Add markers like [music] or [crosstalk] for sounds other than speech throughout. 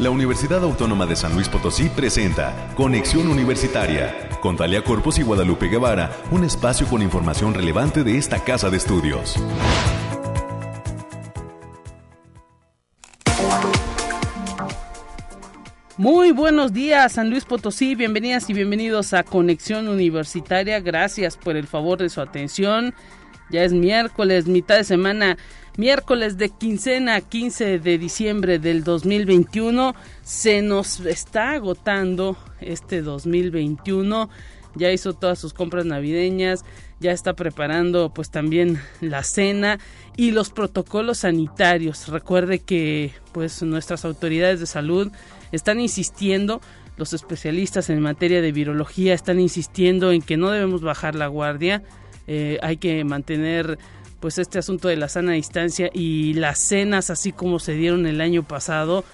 la Universidad Autónoma de San Luis Potosí presenta Conexión Universitaria con Talia Corpus y Guadalupe Guevara, un espacio con información relevante de esta casa de estudios. Muy buenos días, San Luis Potosí. Bienvenidas y bienvenidos a Conexión Universitaria. Gracias por el favor de su atención. Ya es miércoles, mitad de semana, miércoles de quincena, 15 de diciembre del 2021. Se nos está agotando este 2021. Ya hizo todas sus compras navideñas, ya está preparando pues también la cena y los protocolos sanitarios. Recuerde que pues nuestras autoridades de salud están insistiendo, los especialistas en materia de virología están insistiendo en que no debemos bajar la guardia, eh, hay que mantener pues este asunto de la sana distancia y las cenas así como se dieron el año pasado,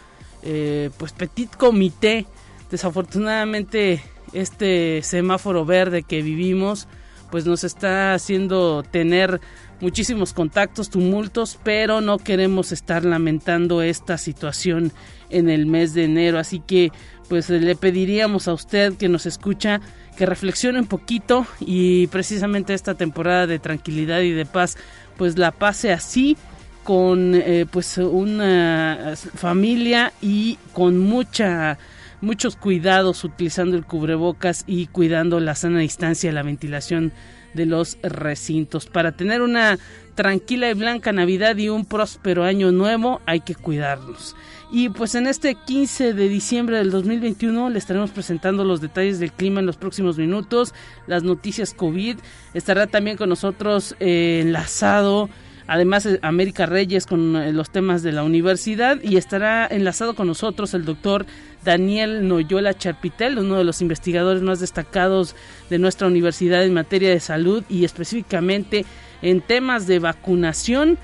eh, pues petit comité, desafortunadamente este semáforo verde que vivimos pues nos está haciendo tener muchísimos contactos, tumultos, pero no queremos estar lamentando esta situación en el mes de enero. Así que pues le pediríamos a usted que nos escucha que reflexione un poquito y precisamente esta temporada de tranquilidad y de paz pues la pase así con eh, pues una familia y con mucha muchos cuidados utilizando el cubrebocas y cuidando la sana distancia, la ventilación de los recintos. Para tener una tranquila y blanca Navidad y un próspero año nuevo hay que cuidarnos. Y pues en este 15 de diciembre del 2021 le estaremos presentando los detalles del clima en los próximos minutos, las noticias COVID. Estará también con nosotros eh, enlazado además eh, América Reyes con eh, los temas de la universidad y estará enlazado con nosotros el doctor Daniel Noyola Charpitel, uno de los investigadores más destacados de nuestra universidad en materia de salud y específicamente en temas de vacunación.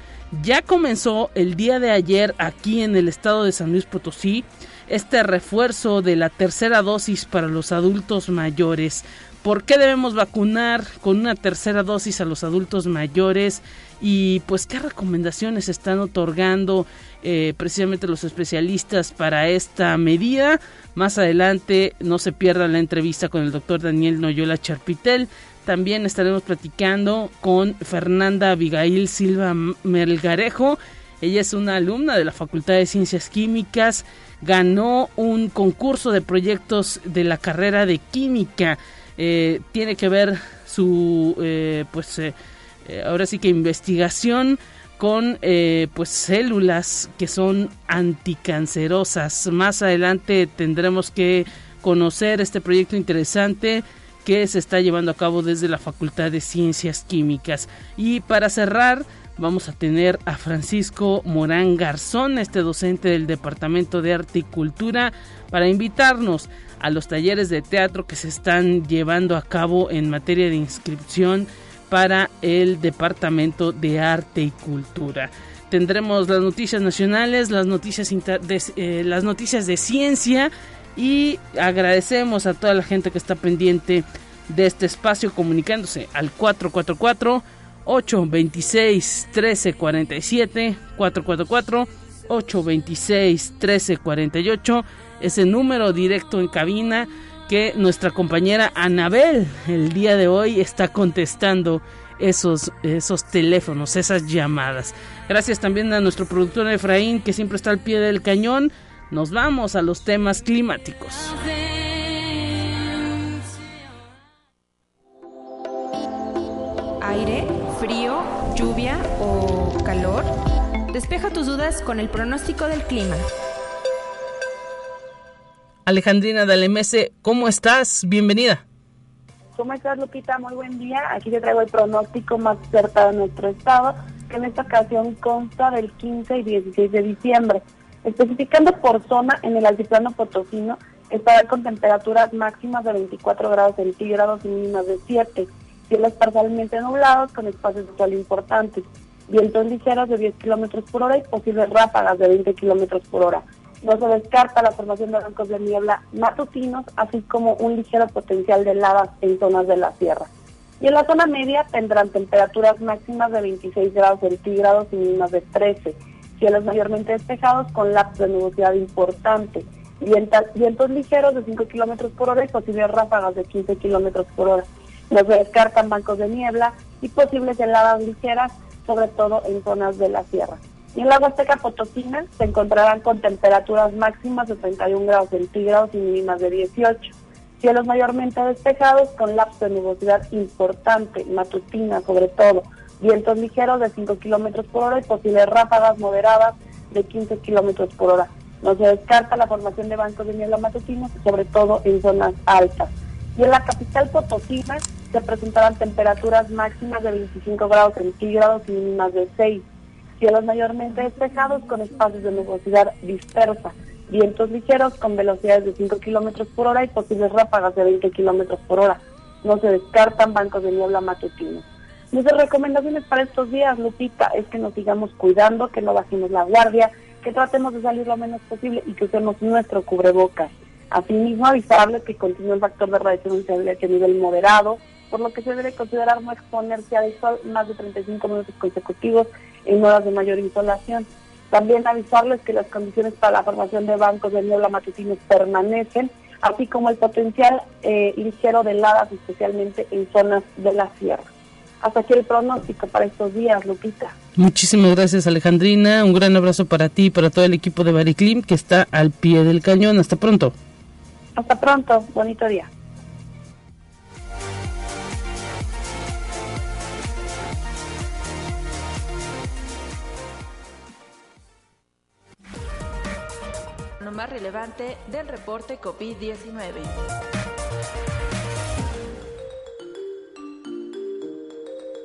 Ya comenzó el día de ayer aquí en el estado de San Luis Potosí este refuerzo de la tercera dosis para los adultos mayores. ¿Por qué debemos vacunar con una tercera dosis a los adultos mayores? Y pues qué recomendaciones están otorgando eh, precisamente los especialistas para esta medida. Más adelante no se pierda la entrevista con el doctor Daniel Noyola Charpitel. También estaremos platicando con Fernanda Abigail Silva Melgarejo. Ella es una alumna de la Facultad de Ciencias Químicas. Ganó un concurso de proyectos de la carrera de química. Eh, tiene que ver su, eh, pues, ahora sí que investigación con pues células que son anticancerosas. Más adelante tendremos que conocer este proyecto interesante que se está llevando a cabo desde la Facultad de Ciencias Químicas. Y para cerrar, vamos a tener a Francisco Morán Garzón, este docente del Departamento de Arte y Cultura, para invitarnos a los talleres de teatro que se están llevando a cabo en materia de inscripción para el Departamento de Arte y Cultura. Tendremos las noticias nacionales, las noticias, de, eh, las noticias de ciencia y agradecemos a toda la gente que está pendiente de este espacio comunicándose al 444 826 1347 444 826 1348 ese número directo en cabina que nuestra compañera Anabel el día de hoy está contestando esos, esos teléfonos, esas llamadas. Gracias también a nuestro productor Efraín que siempre está al pie del cañón nos vamos a los temas climáticos. Aire, frío, lluvia o calor. Despeja tus dudas con el pronóstico del clima. Alejandrina Dalemese, ¿cómo estás? Bienvenida. ¿Cómo estás, Lupita? Muy buen día. Aquí te traigo el pronóstico más cerca de nuestro estado, que en esta ocasión consta del 15 y 16 de diciembre. Especificando por zona, en el altiplano potosino estará con temperaturas máximas de 24 grados centígrados y mínimas de 7. Cielos parcialmente nublados con espacios de sol importantes. Vientos ligeros de 10 kilómetros por hora y posibles ráfagas de 20 kilómetros por hora. No se descarta la formación de bancos de niebla matutinos, así como un ligero potencial de heladas en zonas de la sierra. Y en la zona media tendrán temperaturas máximas de 26 grados centígrados y mínimas de 13 cielos mayormente despejados con lapsos de nubosidad importante, vientos ligeros de 5 kilómetros por hora y posibles ráfagas de 15 kilómetros por hora. No se descartan bancos de niebla y posibles heladas ligeras, sobre todo en zonas de la sierra. Y en la Huasteca Potosina se encontrarán con temperaturas máximas de 31 grados centígrados y mínimas de 18. Cielos mayormente despejados con lapsos de nubosidad importante, matutina sobre todo vientos ligeros de 5 kilómetros por hora y posibles ráfagas moderadas de 15 kilómetros por hora. No se descarta la formación de bancos de niebla matutinos, sobre todo en zonas altas. Y en la capital Potosina se presentarán temperaturas máximas de 25 grados centígrados y mínimas de 6. Cielos mayormente despejados con espacios de nubosidad dispersa. Vientos ligeros con velocidades de 5 kilómetros por hora y posibles ráfagas de 20 kilómetros por hora. No se descartan bancos de niebla matutinos. Nuestras recomendaciones para estos días, Lupita, es que nos sigamos cuidando, que no bajemos la guardia, que tratemos de salir lo menos posible y que usemos nuestro cubrebocas. Asimismo, avisarles que continúa el factor de radiación ultravioleta a nivel moderado, por lo que se debe considerar no exponerse al sol más de 35 minutos consecutivos en horas de mayor insolación. También avisarles que las condiciones para la formación de bancos de niebla matutinos permanecen, así como el potencial eh, ligero de heladas, especialmente en zonas de la sierra. Hasta aquí el pronóstico para estos días, Lupita. Muchísimas gracias, Alejandrina. Un gran abrazo para ti y para todo el equipo de Bariclim que está al pie del cañón. Hasta pronto. Hasta pronto. Bonito día. Más relevante del reporte COVID-19.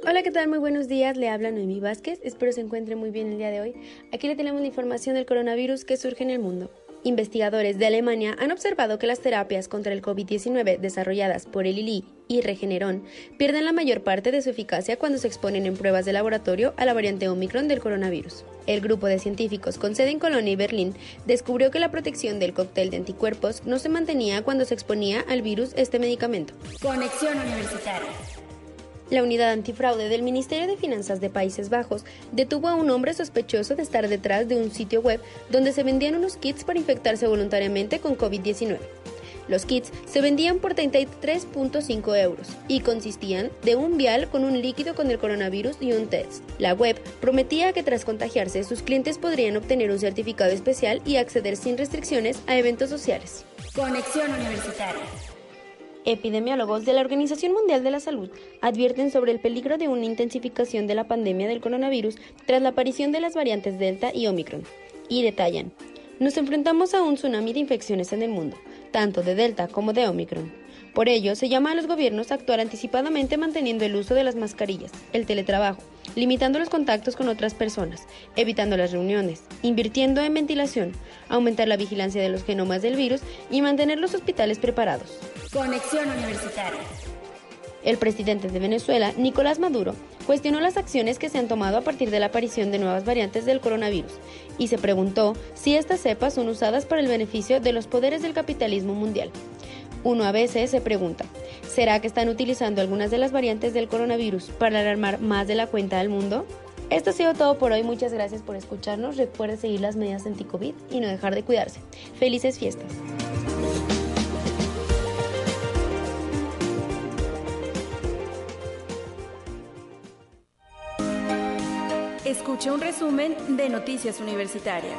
Hola, ¿qué tal? Muy buenos días. Le habla Noemí Vázquez. Espero se encuentre muy bien el día de hoy. Aquí le tenemos la información del coronavirus que surge en el mundo. Investigadores de Alemania han observado que las terapias contra el COVID-19 desarrolladas por el ILI y Regeneron pierden la mayor parte de su eficacia cuando se exponen en pruebas de laboratorio a la variante Omicron del coronavirus. El grupo de científicos con sede en Colonia y Berlín descubrió que la protección del cóctel de anticuerpos no se mantenía cuando se exponía al virus este medicamento. Conexión Universitaria. La unidad antifraude del Ministerio de Finanzas de Países Bajos detuvo a un hombre sospechoso de estar detrás de un sitio web donde se vendían unos kits para infectarse voluntariamente con COVID-19. Los kits se vendían por 33.5 euros y consistían de un vial con un líquido con el coronavirus y un test. La web prometía que tras contagiarse sus clientes podrían obtener un certificado especial y acceder sin restricciones a eventos sociales. Conexión Universitaria. Epidemiólogos de la Organización Mundial de la Salud advierten sobre el peligro de una intensificación de la pandemia del coronavirus tras la aparición de las variantes Delta y Omicron. Y detallan, nos enfrentamos a un tsunami de infecciones en el mundo, tanto de Delta como de Omicron. Por ello, se llama a los gobiernos a actuar anticipadamente manteniendo el uso de las mascarillas, el teletrabajo, limitando los contactos con otras personas, evitando las reuniones, invirtiendo en ventilación, aumentar la vigilancia de los genomas del virus y mantener los hospitales preparados. Conexión Universitaria. El presidente de Venezuela, Nicolás Maduro, cuestionó las acciones que se han tomado a partir de la aparición de nuevas variantes del coronavirus y se preguntó si estas cepas son usadas para el beneficio de los poderes del capitalismo mundial. Uno a veces se pregunta, ¿será que están utilizando algunas de las variantes del coronavirus para alarmar más de la cuenta al mundo? Esto ha sido todo por hoy, muchas gracias por escucharnos, recuerde seguir las medidas anti-COVID y no dejar de cuidarse. Felices fiestas. Escuche un resumen de Noticias Universitarias.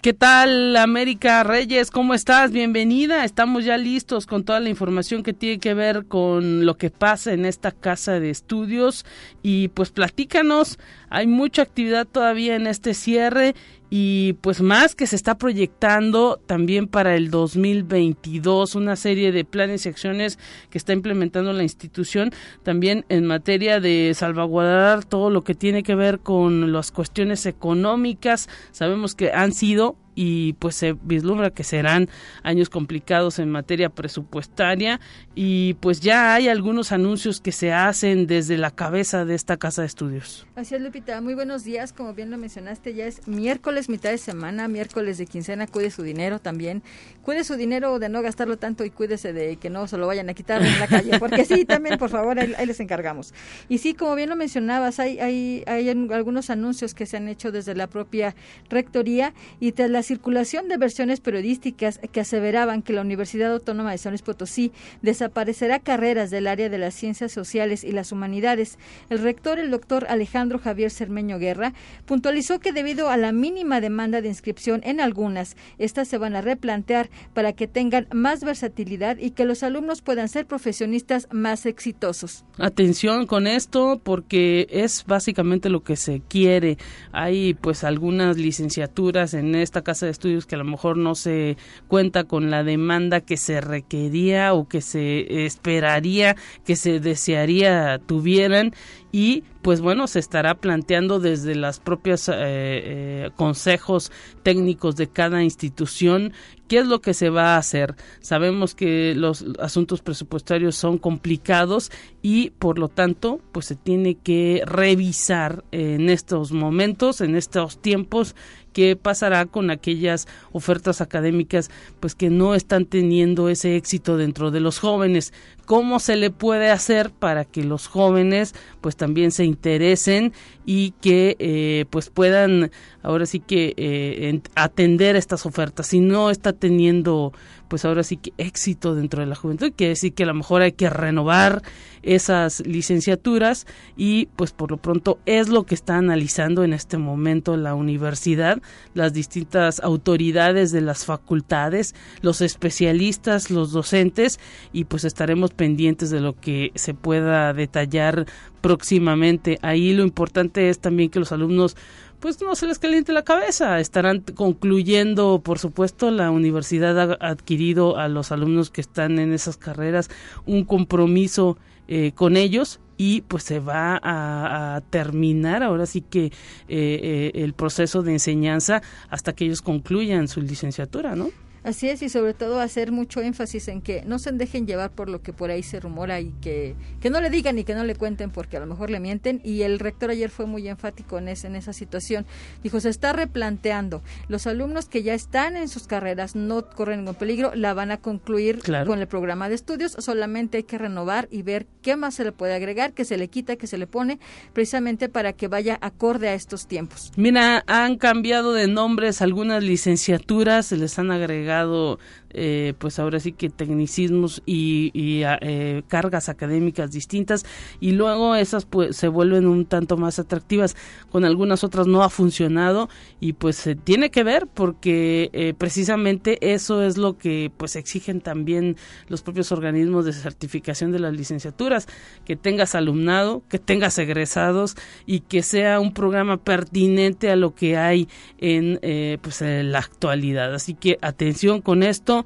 ¿Qué tal, América Reyes? ¿Cómo estás? Bienvenida. Estamos ya listos con toda la información que tiene que ver con lo que pasa en esta casa de estudios. Y pues platícanos, hay mucha actividad todavía en este cierre y pues más que se está proyectando también para el 2022 una serie de planes y acciones que está implementando la institución también en materia de salvaguardar todo lo que tiene que ver con las cuestiones económicas. Sabemos que han sido y pues se vislumbra que serán años complicados en materia presupuestaria y pues ya hay algunos anuncios que se hacen desde la cabeza de esta casa de estudios. Así es, Lupita. Muy buenos días. Como bien lo mencionaste, ya es miércoles, mitad de semana, miércoles de quincena. Cuide su dinero también. Cuide su dinero de no gastarlo tanto y cuídese de que no se lo vayan a quitar en la calle. Porque sí, también, por favor, ahí, les encargamos. Y sí, como bien lo mencionabas, hay, hay, hay algunos anuncios que se han hecho desde la propia rectoría y tras la circulación de versiones periodísticas que aseveraban que la Universidad Autónoma de San Luis Potosí desaparecerá carreras del área de las ciencias sociales y las humanidades. El rector, el doctor Alejandro Javier Cermeño Guerra, puntualizó que debido a la mínima demanda de inscripción en algunas, estas se van a replantear para que tengan más versatilidad y que los alumnos puedan ser profesionistas más exitosos. Atención con esto porque es básicamente lo que se quiere. Hay pues algunas licenciaturas en esta casa de estudios que a lo mejor no se cuenta con la demanda que se requería o que se esperaría, que se desearía tuvieran y pues bueno, se estará planteando desde las propias eh, eh, consejos técnicos de cada institución qué es lo que se va a hacer. Sabemos que los asuntos presupuestarios son complicados y por lo tanto, pues se tiene que revisar en estos momentos, en estos tiempos qué pasará con aquellas ofertas académicas pues que no están teniendo ese éxito dentro de los jóvenes cómo se le puede hacer para que los jóvenes pues también se interesen y que eh, pues puedan ahora sí que eh, atender estas ofertas. Si no está teniendo pues ahora sí que éxito dentro de la juventud, quiere decir que a lo mejor hay que renovar esas licenciaturas y pues por lo pronto es lo que está analizando en este momento la universidad, las distintas autoridades de las facultades, los especialistas, los docentes y pues estaremos pendientes de lo que se pueda detallar próximamente. Ahí lo importante es también que los alumnos pues no se les caliente la cabeza. Estarán concluyendo, por supuesto, la universidad ha adquirido a los alumnos que están en esas carreras un compromiso eh, con ellos y pues se va a, terminar ahora sí que eh, eh, el proceso de enseñanza hasta que ellos concluyan su licenciatura, ¿no? Así es, y sobre todo hacer mucho énfasis en que no se dejen llevar por lo que por ahí se rumora y que, que no le digan y que no le cuenten porque a lo mejor le mienten. Y el rector ayer fue muy enfático en, ese, en esa situación. Dijo, se está replanteando. Los alumnos que ya están en sus carreras no corren ningún peligro, la van a concluir con el programa de estudios. Solamente hay que renovar y ver qué más se le puede agregar, qué se le quita, qué se le pone, precisamente para que vaya acorde a estos tiempos. Mira, han cambiado de nombres algunas licenciaturas, se les han agregado mercado eh, pues ahora sí que tecnicismos y, eh, cargas académicas distintas y luego esas pues se vuelven un tanto más atractivas. Con algunas otras no ha funcionado y pues se tiene que ver porque eh, precisamente eso es lo que pues exigen también los propios organismos de certificación de las licenciaturas que tengas alumnado que tengas egresados y que sea un programa pertinente a lo que hay en pues en la actualidad. Así que atención con esto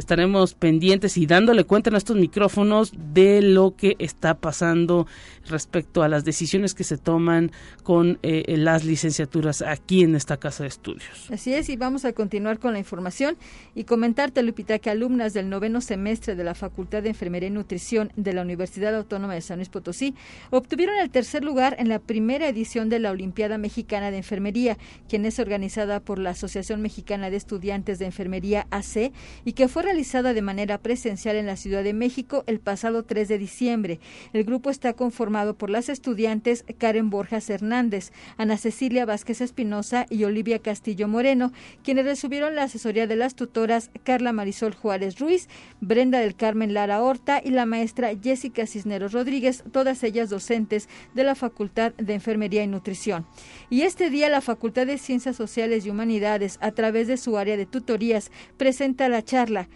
estaremos pendientes y dándole cuenta en estos micrófonos de lo que está pasando respecto a las decisiones que se toman con eh, las licenciaturas aquí en esta casa de estudios. Así es, y vamos a continuar con la información y comentarte, Lupita, que alumnas del noveno semestre de la Facultad de Enfermería y Nutrición de la Universidad Autónoma de San Luis Potosí obtuvieron el tercer lugar en la primera edición de la Olimpiada Mexicana de Enfermería, quien es organizada por la Asociación Mexicana de Estudiantes de Enfermería AC y que fue realizada de manera presencial en la Ciudad de México el pasado 3 de diciembre. El grupo está conformado por las estudiantes Karen Borjas Hernández, Ana Cecilia Vázquez Espinosa y Olivia Castillo Moreno, quienes recibieron la asesoría de las tutoras Carla Marisol Juárez Ruiz, Brenda del Carmen Lara Horta y la maestra Jessica Cisneros Rodríguez, todas ellas docentes de la Facultad de Enfermería y Nutrición. Y este día la Facultad de Ciencias Sociales y Humanidades, a través de su área de tutorías, presenta la charla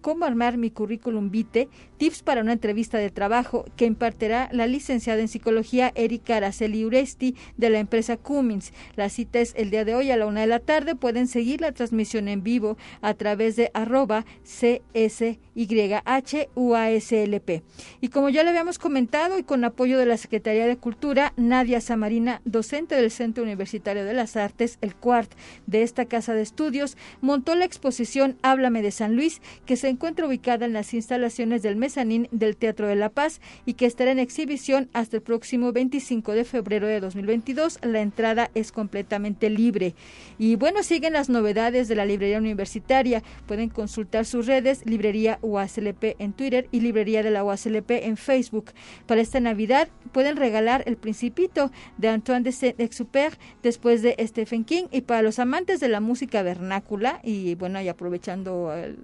Cómo armar mi currículum vitae, tips para una entrevista de trabajo que impartirá la licenciada en psicología Erika Araceli Uresti de la empresa Cummins. La cita es el día de hoy a la una de la tarde. Pueden seguir la transmisión en vivo a través de arroba CSYHUASLP. Y como ya le habíamos comentado y con apoyo de la Secretaría de Cultura, Nadia Samarina, docente del Centro Universitario de las Artes, el CUART de esta casa de estudios, montó la exposición Háblame de San Luis, que se encuentra ubicada en las instalaciones del mezanín del Teatro de la Paz y que estará en exhibición hasta el próximo 25 de febrero de 2022. La entrada es completamente libre. Y bueno, siguen las novedades de la librería universitaria. Pueden consultar sus redes, librería UASLP en Twitter y librería de la UASLP en Facebook. Para esta Navidad pueden regalar El Principito de Antoine de Saint-Exupéry después de Stephen King y para los amantes de la música vernácula y bueno, y aprovechando el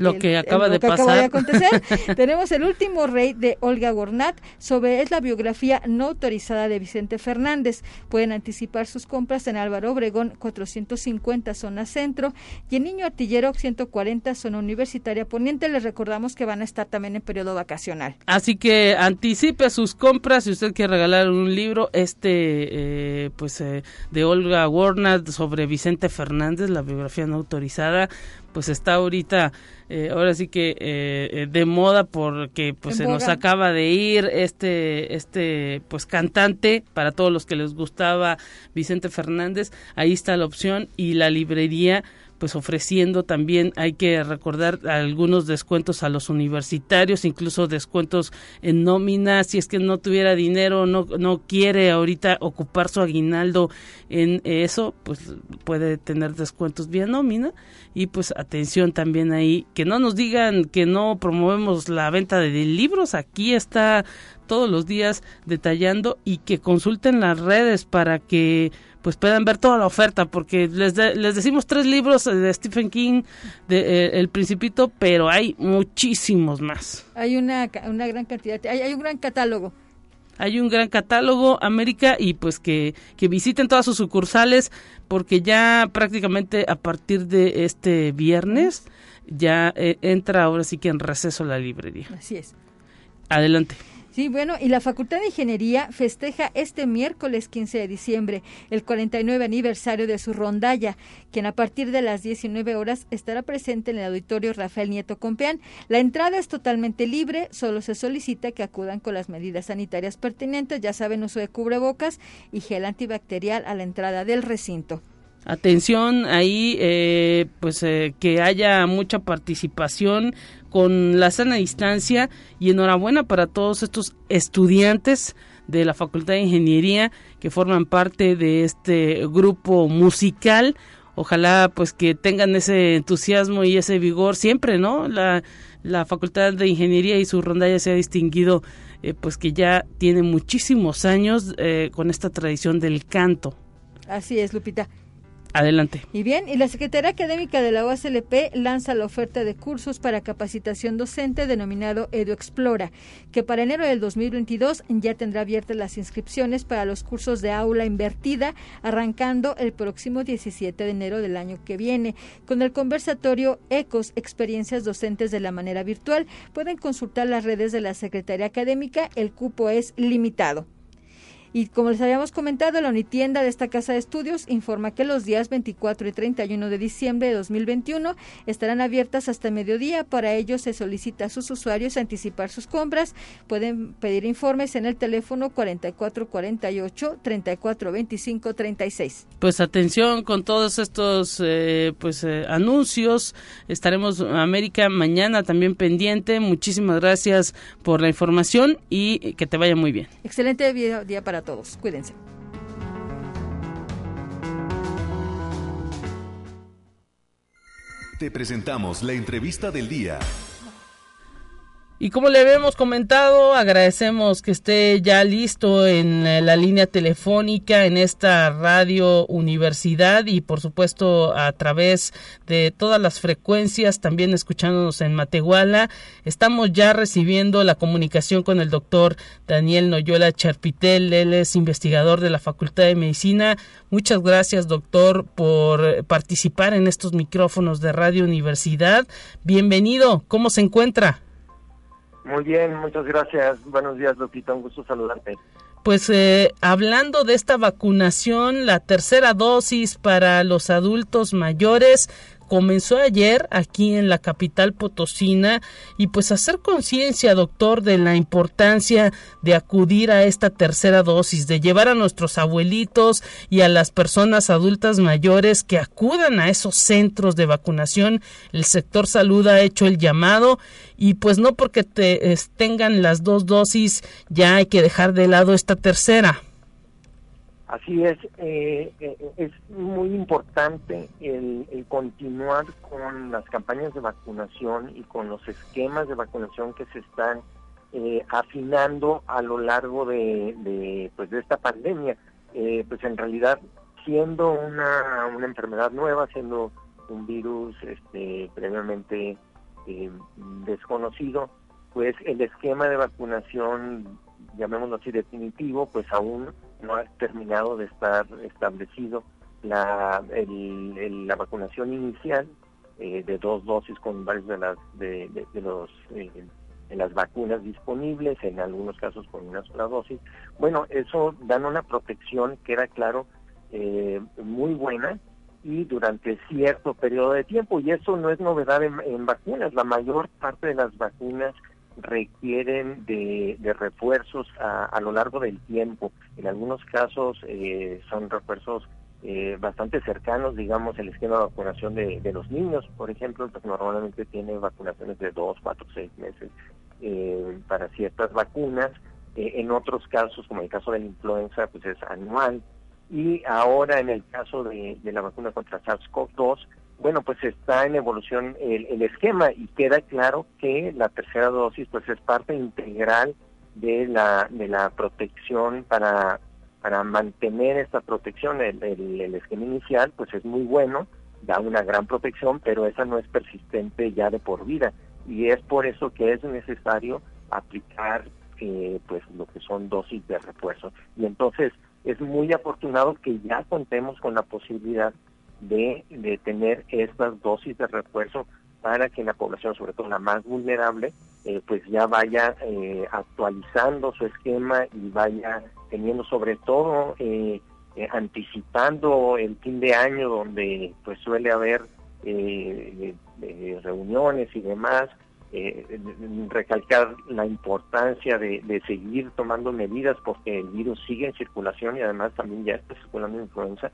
lo que acaba de pasar. Acaba de acontecer. [laughs] Tenemos el último rey de Olga Gornat sobre es la biografía no autorizada de Vicente Fernández. Pueden anticipar sus compras en Álvaro Obregón 450 zona centro y en Niño Artillero 140 zona universitaria poniente. Les recordamos que van a estar también en periodo vacacional. Así que anticipe sus compras si usted quiere regalar un libro este eh, pues eh, de Olga Gornat sobre Vicente Fernández, la biografía no autorizada pues está ahorita eh, ahora sí que eh, de moda porque pues se nos acaba de ir este este pues cantante para todos los que les gustaba Vicente Fernández. Ahí está la opción y la librería pues ofreciendo. También, hay que recordar algunos descuentos a los universitarios, incluso descuentos en nómina, si es que no tuviera dinero, no, no quiere ahorita ocupar su aguinaldo en eso, pues puede tener descuentos vía nómina. Y pues atención también ahí, que no nos digan que no promovemos la venta de libros, aquí está todos los días detallando y que consulten las redes para que pues puedan ver toda la oferta, porque les, les decimos tres libros de Stephen King, de eh, El Principito, pero hay muchísimos más. Hay una, una gran cantidad, hay, hay un gran catálogo hay un gran catálogo América y pues que, que, visiten todas sus sucursales porque ya prácticamente a partir de este viernes ya eh, entra ahora sí que en receso la librería. Así es. Adelante. Sí, bueno, y la Facultad de Ingeniería festeja este miércoles 15 de diciembre el 49 aniversario de su rondalla, quien a partir de las 19 horas estará presente en el auditorio Rafael Nieto Compeán. La entrada es totalmente libre, solo se solicita que acudan con las medidas sanitarias pertinentes, ya saben, uso de cubrebocas y gel antibacterial a la entrada del recinto. Atención ahí, eh, pues eh, que haya mucha participación con la sana distancia y enhorabuena para todos estos estudiantes de la Facultad de Ingeniería que forman parte de este grupo musical. Ojalá pues que tengan ese entusiasmo y ese vigor siempre, ¿no? La, la Facultad de Ingeniería y su rondalla se ha distinguido eh, pues que ya tiene muchísimos años con esta tradición del canto. Así es, Lupita. Adelante. Y bien, y la Secretaría Académica de la UASLP lanza la oferta de cursos para capacitación docente denominado EduExplora, que para enero del 2022 ya tendrá abiertas las inscripciones para los cursos de aula invertida, arrancando el próximo 17 de enero del año que viene. Con el conversatorio ECOS, Experiencias Docentes de la Manera Virtual, pueden consultar las redes de la Secretaría Académica, el cupo es limitado. Y como les habíamos comentado, la unitienda de esta casa de estudios informa que los días 24 y 31 de diciembre de 2021 estarán abiertas hasta mediodía. Para ello se solicita a sus usuarios anticipar sus compras. Pueden pedir informes en el teléfono 4448 3425 36. Pues atención con todos estos eh, pues eh, anuncios. Estaremos América mañana también pendiente. Muchísimas gracias por la información y que te vaya muy bien. Excelente día para todos. Cuídense. Te presentamos la entrevista del día. Y como le habíamos comentado, agradecemos que esté ya listo en la línea telefónica en esta radio universidad y por supuesto a través de todas las frecuencias, también escuchándonos en Matehuala. Estamos ya recibiendo la comunicación con el doctor Daniel Noyola Charpitel, él es investigador de la Facultad de Medicina. Muchas gracias doctor por participar en estos micrófonos de Radio Universidad. Bienvenido, ¿cómo se encuentra? Muy bien, muchas gracias. Buenos días, Lupita. Un gusto saludarte. Pues eh, hablando de esta vacunación, la tercera dosis para los adultos mayores, comenzó ayer aquí en la capital potosina y pues hacer conciencia, doctor, de la importancia de acudir a esta tercera dosis, de llevar a nuestros abuelitos y a las personas adultas mayores que acudan a esos centros de vacunación. El sector salud ha hecho el llamado y pues no porque te, tengan las dos dosis ya hay que dejar de lado esta tercera. Así es, eh, eh, es muy importante el, continuar con las campañas de vacunación y con los esquemas de vacunación que se están eh, afinando a lo largo de, pues de esta pandemia. pues en realidad, siendo una, una enfermedad nueva, siendo un virus este, previamente desconocido, pues el esquema de vacunación, llamémoslo así, definitivo, pues aún no ha terminado de estar establecido la, la vacunación inicial eh, de dos dosis con varios de las de, los eh, las vacunas disponibles en algunos casos con una sola dosis. Bueno eso dan una protección que era claro eh, muy buena y durante cierto periodo de tiempo. Y eso no es novedad en vacunas. La mayor parte de las vacunas requieren de, refuerzos a, lo largo del tiempo. En algunos casos eh, son refuerzos eh, bastante cercanos, digamos, el esquema de vacunación de, los niños, por ejemplo, pues normalmente tiene vacunaciones de dos, cuatro, seis meses eh, para ciertas vacunas. en otros casos, como el caso de la influenza, pues es anual. Y ahora en el caso de, de la vacuna contra SARS-CoV-2, bueno, pues está en evolución el, esquema y queda claro que la tercera dosis pues es parte integral de la, de la protección para, para mantener esta protección. El, el, esquema inicial pues es muy bueno, da una gran protección, pero esa no es persistente ya de por vida y es por eso que es necesario aplicar eh, pues lo que son dosis de refuerzo. Y entonces es muy afortunado que ya contemos con la posibilidad de, tener estas dosis de refuerzo para que la población, sobre todo la más vulnerable, eh, pues ya vaya eh, actualizando su esquema y vaya teniendo sobre todo eh, anticipando el fin de año donde pues suele haber reuniones y demás, recalcar la importancia de, seguir tomando medidas porque el virus sigue en circulación y además también ya está circulando influenza,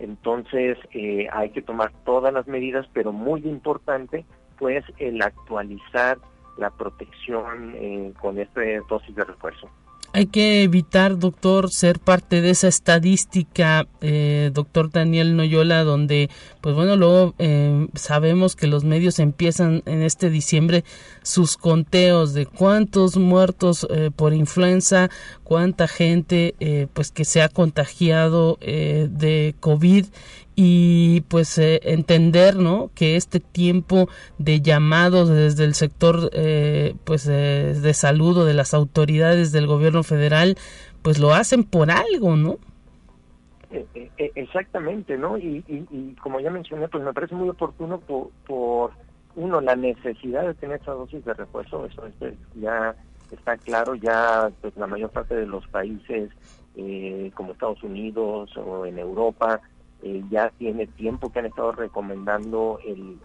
entonces eh, hay que tomar todas las medidas, pero muy importante, pues el actualizar la protección eh, con esta dosis de refuerzo. Hay que evitar, doctor, ser parte de esa estadística, eh, doctor Daniel Noyola, donde, pues bueno, luego eh, sabemos que los medios empiezan en este diciembre sus conteos de cuántos muertos eh, por influenza, cuánta gente, pues que se ha contagiado de COVID y pues eh, entender no que este tiempo de llamados desde el sector eh, pues eh, de salud o de las autoridades del gobierno federal pues lo hacen por algo no exactamente no y, como ya mencioné pues me parece muy oportuno por, uno la necesidad de tener esa dosis de refuerzo eso ya está claro ya pues la mayor parte de los países como Estados Unidos o en Europa eh, ya tiene tiempo que han estado recomendando el,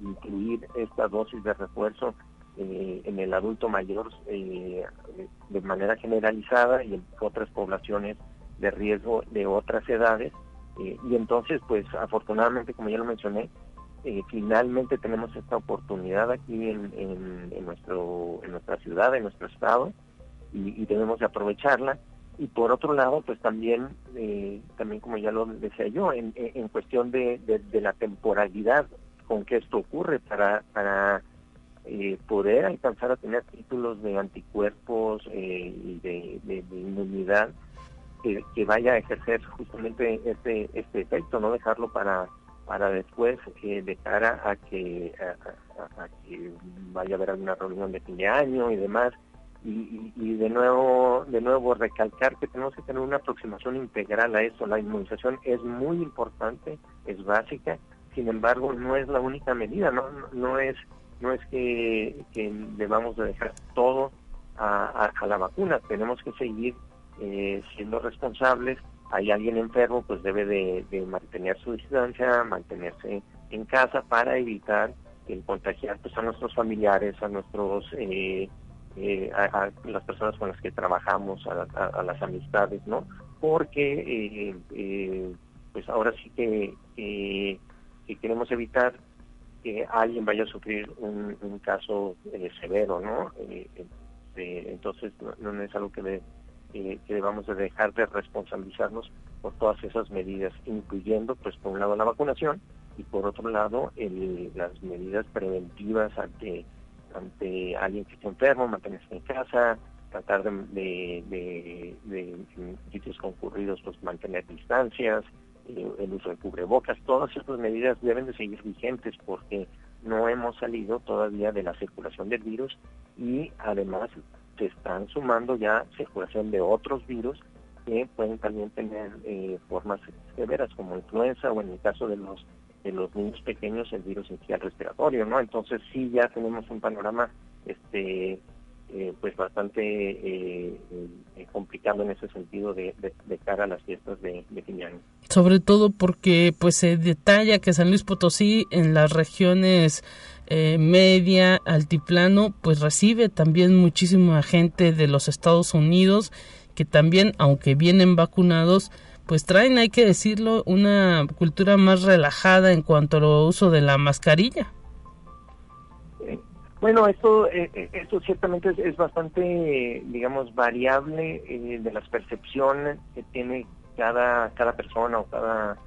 incluir esta dosis de refuerzo eh, en el adulto mayor eh, de manera generalizada y en otras poblaciones de riesgo de otras edades. y entonces, pues afortunadamente, como ya lo mencioné, finalmente tenemos esta oportunidad aquí en, nuestro, en nuestra ciudad, en nuestro estado, y, y debemos de aprovecharla y por otro lado pues también eh, también como ya lo decía yo en, en cuestión de, de, la temporalidad con que esto ocurre para para eh, poder alcanzar a tener títulos de anticuerpos eh, y de, inmunidad que, vaya a ejercer justamente este este efecto, no dejarlo para para después eh, de cara a que a, que vaya a haber alguna reunión de fin de año y demás y, de nuevo de nuevo recalcar que tenemos que tener una aproximación integral a esto la inmunización es muy importante es básica sin embargo no es la única medida no no es no es que, que debamos de dejar todo a, la vacuna, tenemos que seguir eh, siendo responsables. Hay alguien enfermo, pues debe de, mantener su distancia, mantenerse en casa para evitar el contagiar pues, a nuestros familiares, a nuestros eh, eh, a, las personas con las que trabajamos, a, las amistades, ¿no? Porque pues ahora sí que, que queremos evitar que alguien vaya a sufrir un, caso eh, severo, ¿no? Eh, este, entonces no, es algo que, que debamos de dejar de responsabilizarnos por todas esas medidas, incluyendo, pues, por un lado la vacunación y por otro lado las medidas preventivas ante ante alguien que esté enfermo, mantenerse en casa, tratar de, de, sitios concurridos, pues mantener distancias, el uso de cubrebocas, todas estas medidas deben de seguir vigentes porque no hemos salido todavía de la circulación del virus y además se están sumando ya circulación de otros virus que pueden también tener eh, formas severas como influenza o en el caso de los de los niños pequeños el virus inicial respiratorio, ¿no? Entonces sí ya tenemos un panorama este eh, pues bastante eh, eh, complicado en ese sentido de, cara a las fiestas de, fin de año. Sobre todo porque pues se detalla que San Luis Potosí en las regiones media, altiplano, pues recibe también muchísima gente de los Estados Unidos que también, aunque vienen vacunados, pues traen, hay que decirlo, una cultura más relajada en cuanto al uso de la mascarilla. Bueno, esto, eh, eh, esto ciertamente es, bastante, digamos, variable eh, de las percepciones que tiene cada, cada persona o cada,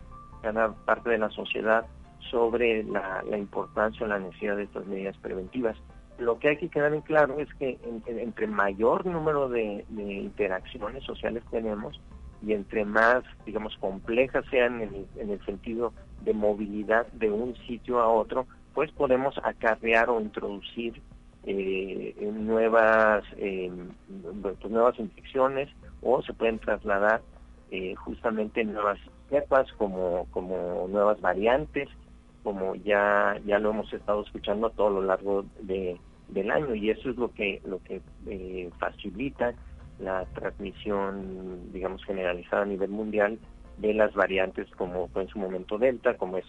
cada parte de la sociedad sobre la, importancia o la necesidad de estas medidas preventivas. Lo que hay que quedar en claro es que entre mayor número de, interacciones sociales tenemos y entre más, digamos, complejas sean en el sentido de movilidad de un sitio a otro, pues podemos acarrear o introducir eh, nuevas eh, pues nuevas infecciones o se pueden trasladar eh, justamente nuevas cepas como como nuevas variantes como ya ya lo hemos estado escuchando a todo lo largo de, del año. Y eso es lo que lo que eh, facilita la transmisión digamos generalizada a nivel mundial de las variantes como fue en su momento delta como es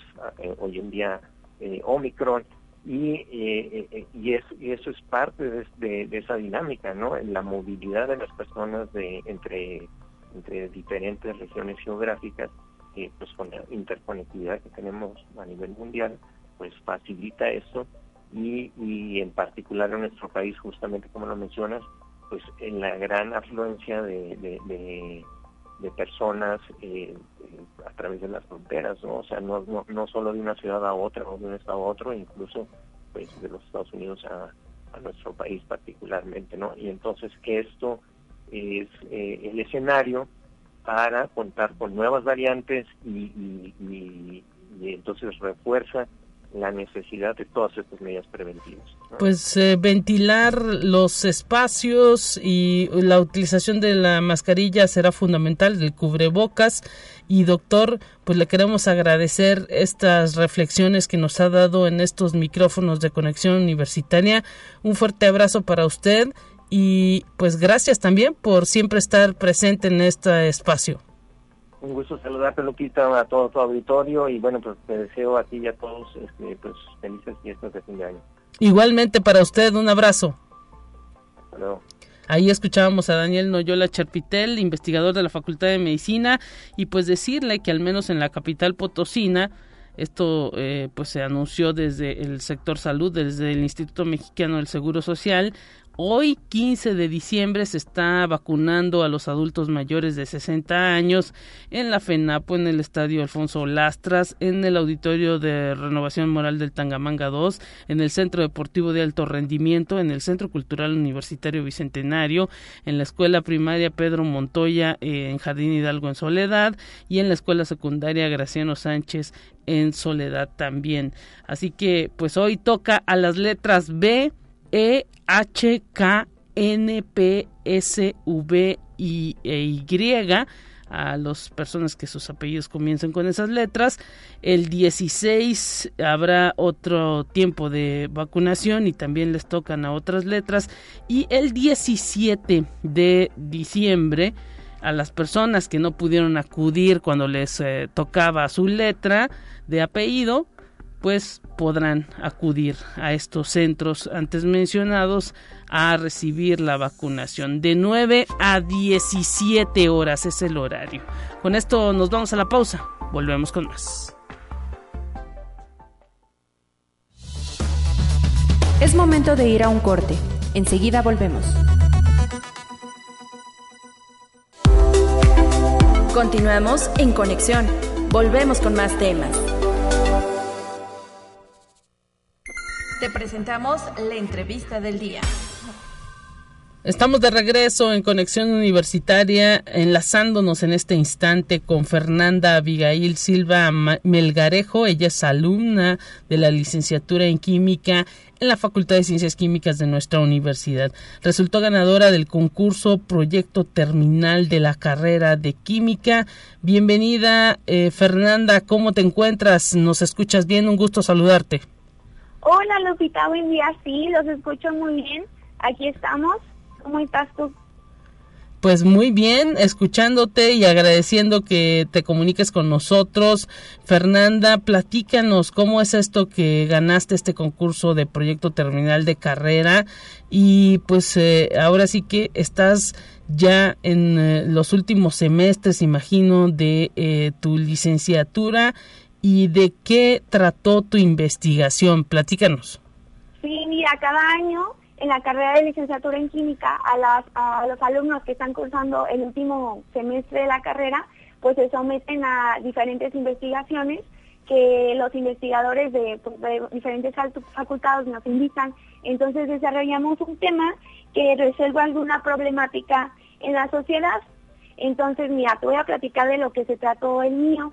hoy en día eh, Omicron, y, eh, eh, y, eso es parte de, esa dinámica, ¿no? La movilidad de las personas de entre, diferentes regiones geográficas, pues con la interconectividad que tenemos a nivel mundial, pues facilita eso y en particular en nuestro país, justamente como lo mencionas, pues en la gran afluencia de, de personas eh, a través de las fronteras, ¿no? O sea, no, no, no solo de una ciudad a otra o de un estado a otro, incluso pues de los Estados Unidos a, nuestro país particularmente, ¿no? Y entonces que esto es eh, el escenario para contar con nuevas variantes y entonces refuerza la necesidad de todas estas medidas preventivas. Pues eh, ventilar los espacios y la utilización de la mascarilla será fundamental, del cubrebocas. Y doctor, pues le queremos agradecer estas reflexiones que nos ha dado en estos micrófonos de conexión universitaria. Un fuerte abrazo para usted y pues gracias también por siempre estar presente en este espacio. Un gusto saludarte, Lupita, a todo tu auditorio y bueno, pues te deseo a ti y a todos este, pues, felices fiestas de fin de año. Igualmente para usted, un abrazo. Hasta luego. Ahí escuchábamos a Daniel Noyola Charpitel, investigador de la Facultad de Medicina, y pues decirle que al menos en la capital potosina, esto eh, pues se anunció desde el sector salud, desde el Instituto Mexicano del Seguro Social, Hoy, 15 de diciembre, se está vacunando a los adultos mayores de 60 años en la FENAPO, en el Estadio Alfonso Lastras, en el Auditorio de Renovación Moral del Tangamanga 2, en el Centro Deportivo de Alto Rendimiento, en el Centro Cultural Universitario Bicentenario, en la Escuela Primaria Pedro Montoya en Jardín Hidalgo en Soledad y en la Escuela Secundaria Graciano Sánchez en Soledad también. Así que pues hoy toca a las letras B, E, H, K, N, P, S, V y, e a las personas que sus apellidos comiencen con esas letras. El 16 habrá otro tiempo de vacunación y también les tocan a otras letras. Y el 17 de diciembre a las personas que no pudieron acudir cuando les eh, tocaba su letra de apellido, pues podrán acudir a estos centros antes mencionados a recibir la vacunación. De 9 a 17 horas es el horario. Con esto nos vamos a la pausa. Volvemos con más. Es momento de ir a un corte. Enseguida volvemos. Continuamos en conexión. Volvemos con más temas. Te presentamos la entrevista del día. Estamos de regreso en Conexión Universitaria, enlazándonos en este instante con Fernanda Abigail Silva Melgarejo. Ella es alumna de la licenciatura en Química en la Facultad de Ciencias Químicas de nuestra universidad. Resultó ganadora del concurso Proyecto Terminal de la carrera de Química. Bienvenida, eh, Fernanda. ¿Cómo te encuentras? ¿Nos escuchas bien? Un gusto saludarte. Hola Lupita, buen día. Sí, los escucho muy bien. Aquí estamos. ¿Cómo estás tú? Pues muy bien, escuchándote y agradeciendo que te comuniques con nosotros. Fernanda, platícanos cómo es esto que ganaste este concurso de proyecto terminal de carrera y pues eh, ahora sí que estás ya en eh, los últimos semestres, imagino, de eh, tu licenciatura y de qué trató tu investigación. Platícanos. Sí, mira, cada año en la carrera de licenciatura en química a, las, a los alumnos que están cursando el último semestre de la carrera, pues se someten a diferentes investigaciones que los investigadores de, pues, de diferentes facultades nos invitan. Entonces desarrollamos un tema que resuelva alguna problemática en la sociedad. Entonces, mira, te voy a platicar de lo que se trató el mío.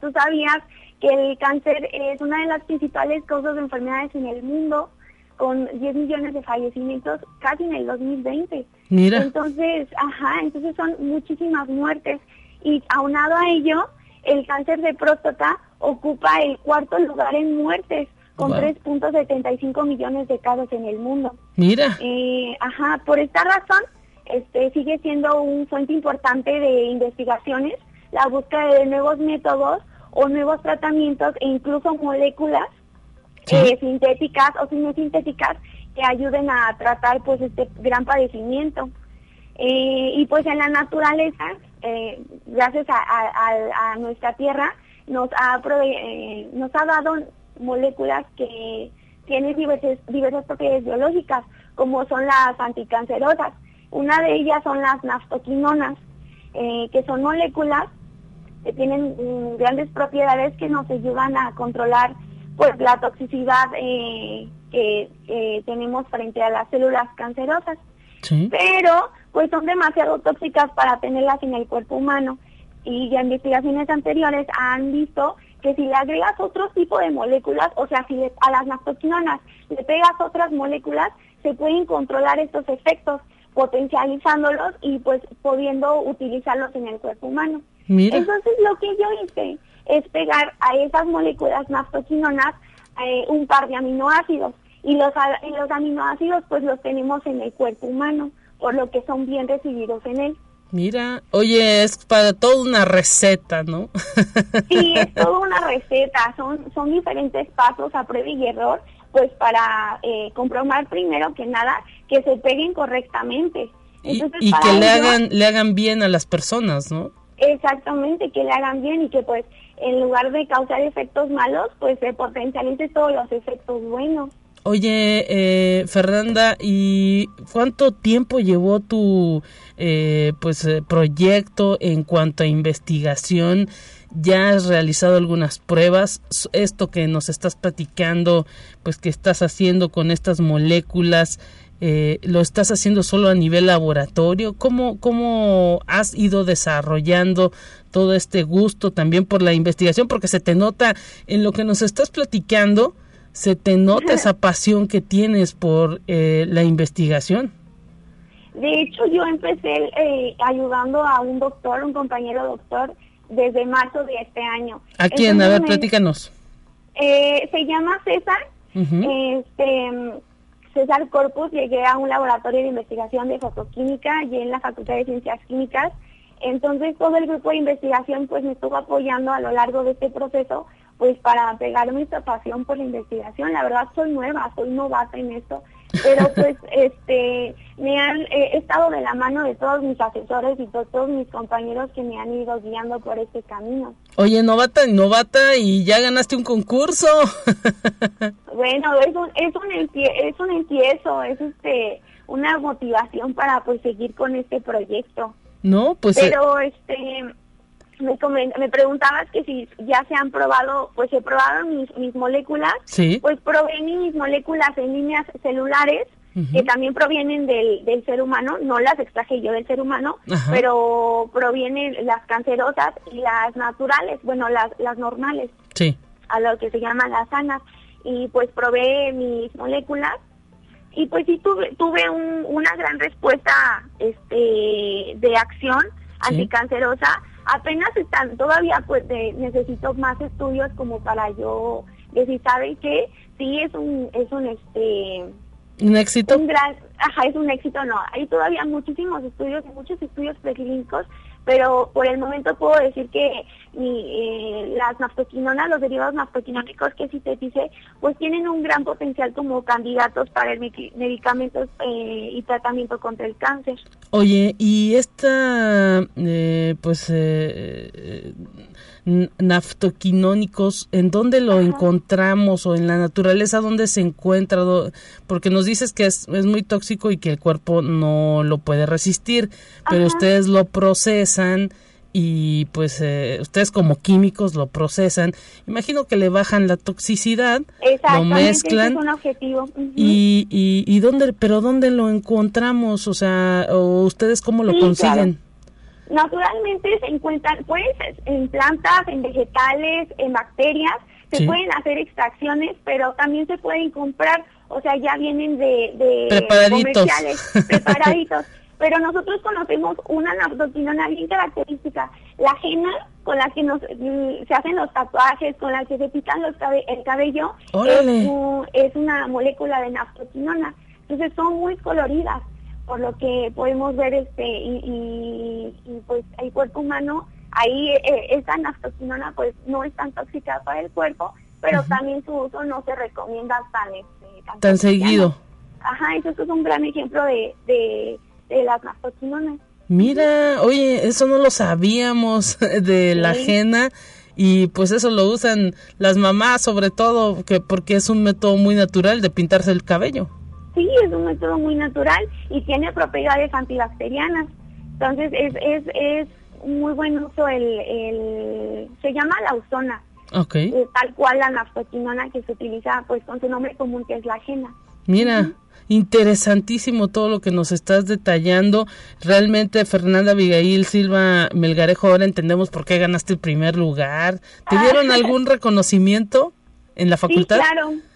Tú sabías que el cáncer es una de las principales causas de enfermedades en el mundo, con 10 millones de fallecimientos casi en el 2020. Mira. Entonces, ajá, entonces son muchísimas muertes y aunado a ello, el cáncer de próstata ocupa el cuarto lugar en muertes con 3.75 millones de casos en el mundo. Mira. Eh, ajá, por esta razón, este sigue siendo un fuente importante de investigaciones la búsqueda de nuevos métodos o nuevos tratamientos e incluso moléculas eh, sintéticas o sintéticas que ayuden a tratar pues este gran padecimiento. Eh, y pues en la naturaleza, eh, gracias a, nuestra tierra, nos ha, nos ha dado moléculas que tienen diversas, diversas propiedades biológicas, como son las anticancerosas. Una de ellas son las naftoquinonas, que son moléculas que tienen mm, grandes propiedades que nos ayudan a controlar pues la toxicidad eh, que tenemos frente a las células cancerosas. Pero pues son demasiado tóxicas para tenerlas en el cuerpo humano y ya investigaciones anteriores han visto que si le agregas otro tipo de moléculas, o sea, si a las naftoquinonas le pegas otras moléculas, se pueden controlar estos efectos, potencializándolos y pues pudiendo utilizarlos en el cuerpo humano. Entonces lo que yo hice es pegar a esas moléculas naftoquinonas eh, un par de aminoácidos y los, los aminoácidos pues los tenemos en el cuerpo humano, por lo que son bien recibidos en él. Mira, oye, es para toda una receta, ¿no? sí, es [laughs] toda una receta, son, son diferentes pasos a prueba y error, pues para eh, comprobar primero que nada que se peguen correctamente. y, que le hagan, le hagan bien a las personas, ¿no? Exactamente, que le hagan bien y que pues en lugar de causar efectos malos, pues se potencialice todos los efectos buenos. Oye, eh, Fernanda, ¿y cuánto tiempo llevó tu eh, pues eh, proyecto en cuanto a investigación? ¿Ya has realizado algunas pruebas? Esto que nos estás platicando, pues que estás haciendo con estas moléculas, eh, ¿lo estás haciendo solo a nivel laboratorio? ¿Cómo, ¿Cómo has ido desarrollando todo este gusto también por la investigación? Porque se te nota en lo que nos estás platicando, se te nota esa [laughs] pasión que tienes por eh, la investigación. De hecho, yo empecé eh, ayudando a un doctor, un compañero doctor, desde marzo de este año. ¿A quién? a ver, platícanos. Eh, se llama César. este, César Corpus, llegué a un laboratorio de investigación de fotoquímica y en la Facultad de Ciencias Químicas. Entonces todo el grupo de investigación pues me estuvo apoyando a lo largo de este proceso pues para pegarme esta pasión por la investigación. La verdad soy nueva, soy novata en esto, pero pues este me han estado de la mano de todos mis asesores y todos mis compañeros que me han ido guiando por este camino. Oye, novata, novata y ya ganaste un concurso. [laughs] bueno, es un es un es un empiezo, es este una motivación para pues seguir con este proyecto. No, pues eh, Pero este me, me preguntabas que si ya se han probado, pues se probaron mis, mis moléculas, sí. pues probé mis moléculas en líneas celulares que también provienen del, del ser humano, no las extraje yo del ser humano, pero provienen las cancerosas y las naturales, bueno, las, las normales, sí. a lo que se llaman las sanas, y pues probé mis moléculas. Y pues sí tuve, tuve un, una gran respuesta este de acción anticancerosa apenas están, todavía pues necesito más estudios como para yo decir, ¿saben qué? Sí es un, es un este... ¿Un éxito? Un gran, ajá, es un éxito, no. Hay todavía muchísimos estudios, muchos estudios preclínicos pero por el momento puedo decir que eh, las naftoquinonas, los derivados naftoquinónicos que dice, pues tienen un gran potencial como candidatos para el medicamento eh, y tratamiento contra el cáncer. Oye, y esta, eh, pues, naftoquinónicos, ¿en dónde lo encontramos o en la naturaleza dónde se encuentra? Porque nos dices que es, es muy tóxico y que el cuerpo no lo puede resistir, pero ustedes lo procesan y pues eh, ustedes como químicos lo procesan. Imagino que le bajan la toxicidad, lo mezclan. Es un objetivo. y, y, y, dónde, pero dónde lo encontramos, o sea, o ustedes cómo lo consiguen. Naturalmente se encuentran pues en plantas, en vegetales, en bacterias, se pueden hacer extracciones, pero también se pueden comprar, o sea, ya vienen de, de comerciales, [laughs] preparaditos. pero nosotros conocemos una naftoquinona bien característica, la ajena con la que nos mm, se hacen los tatuajes, con la que se pican los el cabello, es, es, una molécula de naftoquinona. Entonces son muy coloridas por lo que podemos ver este y, pues el cuerpo humano ahí eh, esta naftoquinona pues no es tan tóxica para el cuerpo pero también su uso no se recomienda tan este, tan, seguido. Ajá eso es un gran ejemplo de, de, las naftoquinonas mira oye eso no lo sabíamos [laughs] de la ajena y pues eso lo usan las mamás sobre todo que porque es un método muy natural de pintarse el cabello sí, es un método muy natural y tiene propiedades antibacterianas. Entonces es, es, es muy buen uso el, el se llama la ozona. Okay. Eh, tal cual la naftoquinona que se utiliza pues con su nombre común que es la ajena. Mira, interesantísimo todo lo que nos estás detallando. Realmente Fernanda Abigail Silva Melgarejo, ahora entendemos por qué ganaste el primer lugar. ¿Te ah. dieron [laughs] algún reconocimiento en la facultad? Sí, claro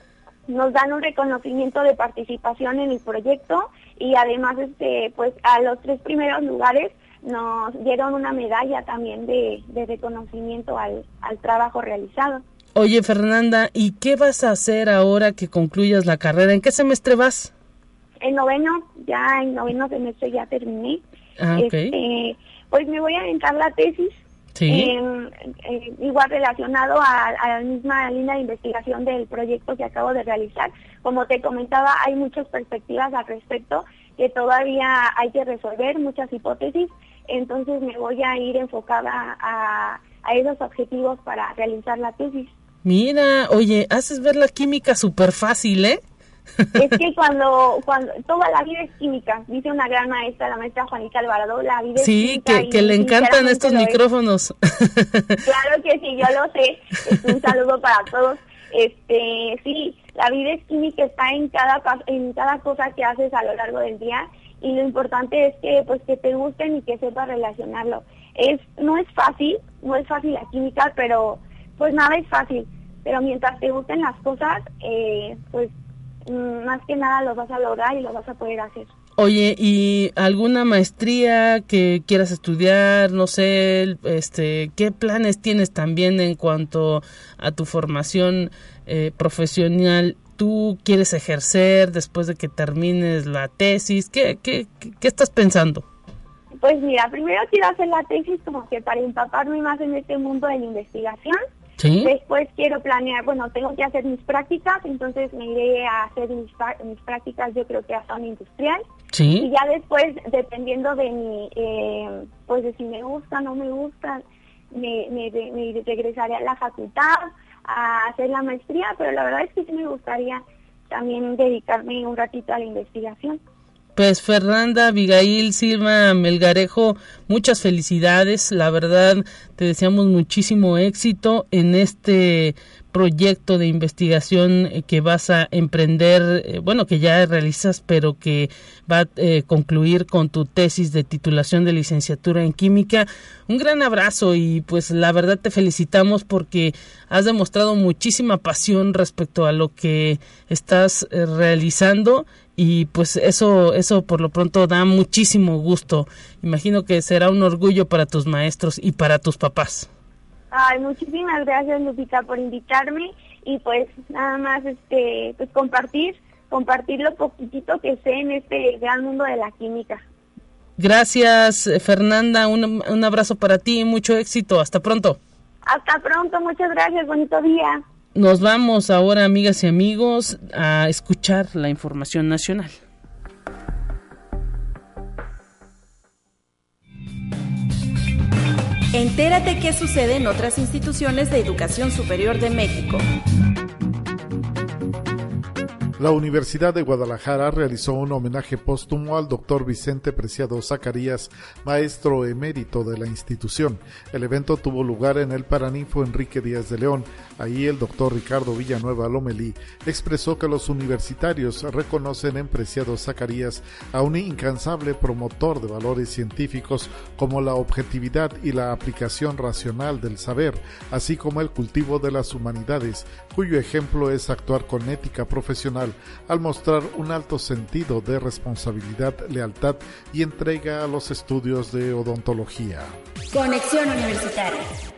nos dan un reconocimiento de participación en el proyecto y además este pues a los tres primeros lugares nos dieron una medalla también de, reconocimiento al, al trabajo realizado. Oye Fernanda, ¿y qué vas a hacer ahora que concluyas la carrera? ¿En qué semestre vas? En noveno, ya en noveno semestre ya terminé. Ah, este, pues me voy a aventar la tesis Em, eh, igual relacionado a, la misma línea de investigación del proyecto que acabo de realizar. Como te comentaba, hay muchas perspectivas al respecto que todavía hay que resolver, muchas hipótesis, entonces me voy a ir enfocada a, a esos objetivos para realizar la tesis. Mira, oye, haces ver la química súper fácil, ¿eh? Es que cuando, cuando toda la vida es química, dice una gran maestra, la maestra Juanita Alvarado, la vida es química. Sí, que, le encantan estos micrófonos. [laughs] Claro que sí, yo lo sé. un saludo para todos. Este, sí, la vida es química, está en cada en cada cosa que haces a lo largo del día y lo importante es que pues que te gusten y que sepas relacionarlo. Es no es fácil, no es fácil la química, pero pues nada es fácil. Pero mientras te gusten las cosas, eh, pues más que nada lo vas a lograr y lo vas a poder hacer. Oye, ¿y alguna maestría que quieras estudiar? No sé, este, ¿qué planes tienes también en cuanto a tu formación eh, profesional? ¿Tú quieres ejercer después de que termines la tesis? ¿Qué, qué, qué estás pensando? Pues mira, primero quiero hacer la tesis como que para empaparme más en este mundo de la investigación Después quiero planear, bueno, tengo que hacer mis prácticas, entonces me iré a hacer mis, mis prácticas, yo creo que a zona industrial. Y ya después, dependiendo de mi, eh, pues de si me gusta o no me gusta, me, me, me, regresaré a la facultad a hacer la maestría, pero la verdad es que sí me gustaría también dedicarme un ratito a la investigación. Pues Fernanda, Abigail, Silva, Melgarejo, muchas felicidades. La verdad, te deseamos muchísimo éxito en este proyecto de investigación eh, que vas a emprender, eh, bueno, que ya realizas, pero que va a eh, concluir con tu tesis de titulación de licenciatura en química. Un gran abrazo y pues la verdad te felicitamos porque has demostrado muchísima pasión respecto a lo que estás realizando y pues eso eso por lo pronto da muchísimo gusto. Imagino que será un orgullo para tus maestros y para tus papás. Ay, muchísimas gracias Lupita por invitarme y pues nada más este pues compartir compartir lo poquitito que sé en este gran mundo de la química. Gracias Fernanda, un, un abrazo para ti y mucho éxito. Hasta pronto. Hasta pronto, muchas gracias, bonito día. Nos vamos ahora, amigas y amigos, a escuchar la información nacional. Entérate qué sucede en otras instituciones de educación superior de México. La Universidad de Guadalajara realizó un homenaje póstumo al doctor Vicente Preciado Zacarías, maestro emérito de la institución. El evento tuvo lugar en el Paraninfo Enrique Díaz de León. Ahí el doctor Ricardo Villanueva Lomelí expresó que los universitarios reconocen en Preciado Zacarías a un incansable promotor de valores científicos como la objetividad y la aplicación racional del saber, así como el cultivo de las humanidades, cuyo ejemplo es actuar con ética profesional al mostrar un alto sentido de responsabilidad, lealtad y entrega a los estudios de odontología. Conexión Universitaria